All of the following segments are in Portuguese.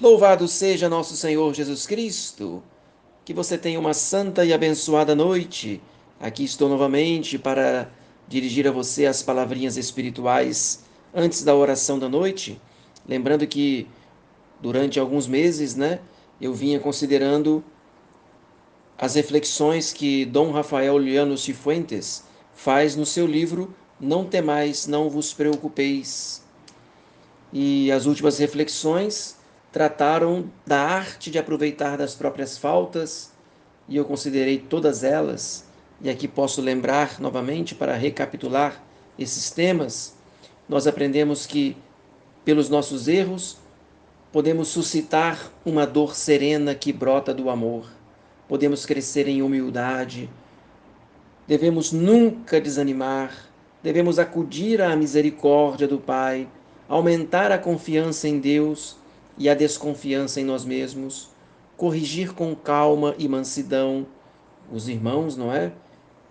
Louvado seja nosso Senhor Jesus Cristo. Que você tenha uma santa e abençoada noite. Aqui estou novamente para dirigir a você as palavrinhas espirituais antes da oração da noite. Lembrando que durante alguns meses, né, eu vinha considerando as reflexões que Dom Rafael Liano Cifuentes faz no seu livro Não Temais, Não Vos Preocupeis. E as últimas reflexões trataram da arte de aproveitar das próprias faltas, e eu considerei todas elas, e aqui posso lembrar novamente para recapitular esses temas. Nós aprendemos que, pelos nossos erros, podemos suscitar uma dor serena que brota do amor podemos crescer em humildade. Devemos nunca desanimar, devemos acudir à misericórdia do Pai, aumentar a confiança em Deus e a desconfiança em nós mesmos, corrigir com calma e mansidão os irmãos, não é?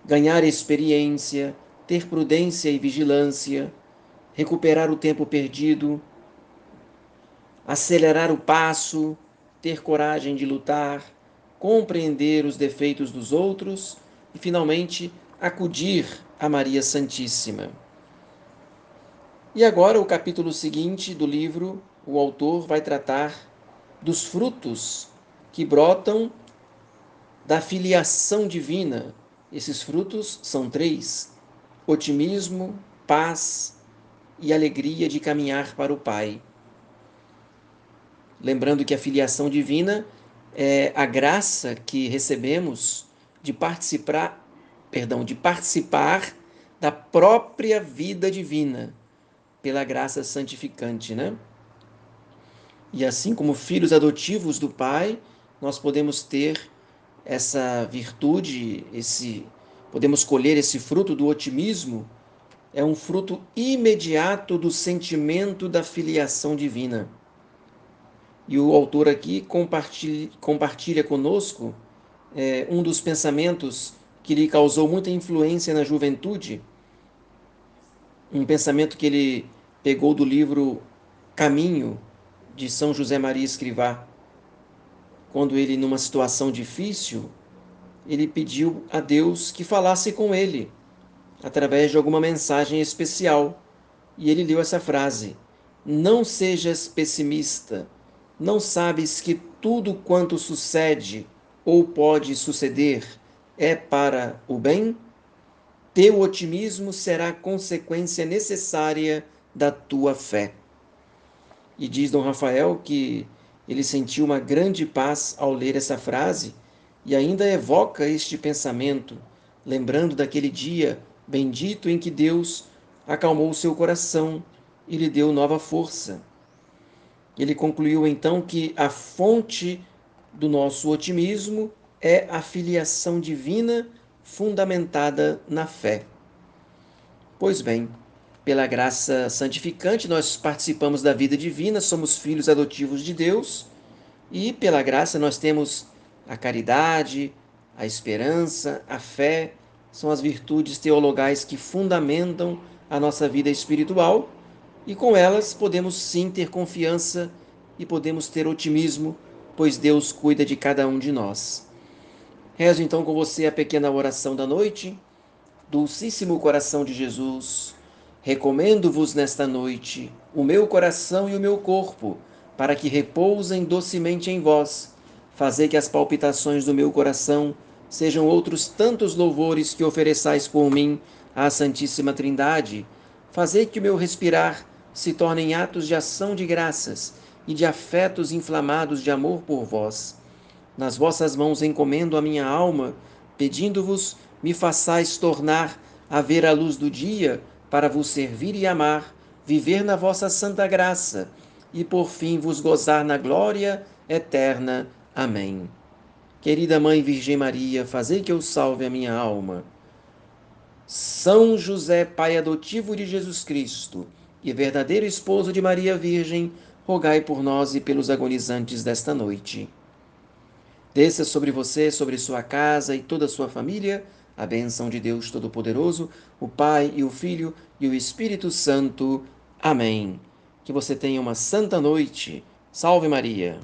Ganhar experiência, ter prudência e vigilância, recuperar o tempo perdido, acelerar o passo, ter coragem de lutar compreender os defeitos dos outros e, finalmente, acudir a Maria Santíssima. E agora, o capítulo seguinte do livro, o autor vai tratar dos frutos que brotam da filiação divina. Esses frutos são três: otimismo, paz e alegria de caminhar para o Pai. Lembrando que a filiação divina é, a graça que recebemos de participar, perdão, de participar da própria vida divina pela graça santificante, né? E assim como filhos adotivos do Pai, nós podemos ter essa virtude, esse podemos colher esse fruto do otimismo, é um fruto imediato do sentimento da filiação divina. E o autor aqui compartilha, compartilha conosco é, um dos pensamentos que lhe causou muita influência na juventude, um pensamento que ele pegou do livro Caminho, de São José Maria Escrivá. Quando ele, numa situação difícil, ele pediu a Deus que falasse com ele, através de alguma mensagem especial. E ele leu essa frase: Não sejas pessimista não sabes que tudo quanto sucede ou pode suceder é para o bem? Teu otimismo será consequência necessária da tua fé. E diz Dom Rafael que ele sentiu uma grande paz ao ler essa frase e ainda evoca este pensamento, lembrando daquele dia bendito em que Deus acalmou seu coração e lhe deu nova força. Ele concluiu então que a fonte do nosso otimismo é a filiação divina fundamentada na fé. Pois bem, pela graça santificante, nós participamos da vida divina, somos filhos adotivos de Deus e, pela graça, nós temos a caridade, a esperança, a fé, são as virtudes teologais que fundamentam a nossa vida espiritual e com elas podemos sim ter confiança e podemos ter otimismo, pois Deus cuida de cada um de nós. Rezo então com você a pequena oração da noite. Dulcíssimo coração de Jesus, recomendo-vos nesta noite o meu coração e o meu corpo, para que repousem docemente em vós. Fazei que as palpitações do meu coração sejam outros tantos louvores que ofereçais por mim à Santíssima Trindade. Fazei que o meu respirar se tornem atos de ação de graças e de afetos inflamados de amor por vós. Nas vossas mãos encomendo a minha alma, pedindo-vos, me façais tornar a ver a luz do dia, para vos servir e amar, viver na vossa santa graça, e por fim vos gozar na glória eterna. Amém. Querida Mãe Virgem Maria, fazei que eu salve a minha alma. São José, Pai adotivo de Jesus Cristo, e verdadeiro esposo de Maria Virgem, rogai por nós e pelos agonizantes desta noite. Desça sobre você, sobre sua casa e toda a sua família, a bênção de Deus Todo-Poderoso, o Pai e o Filho e o Espírito Santo. Amém. Que você tenha uma santa noite. Salve Maria!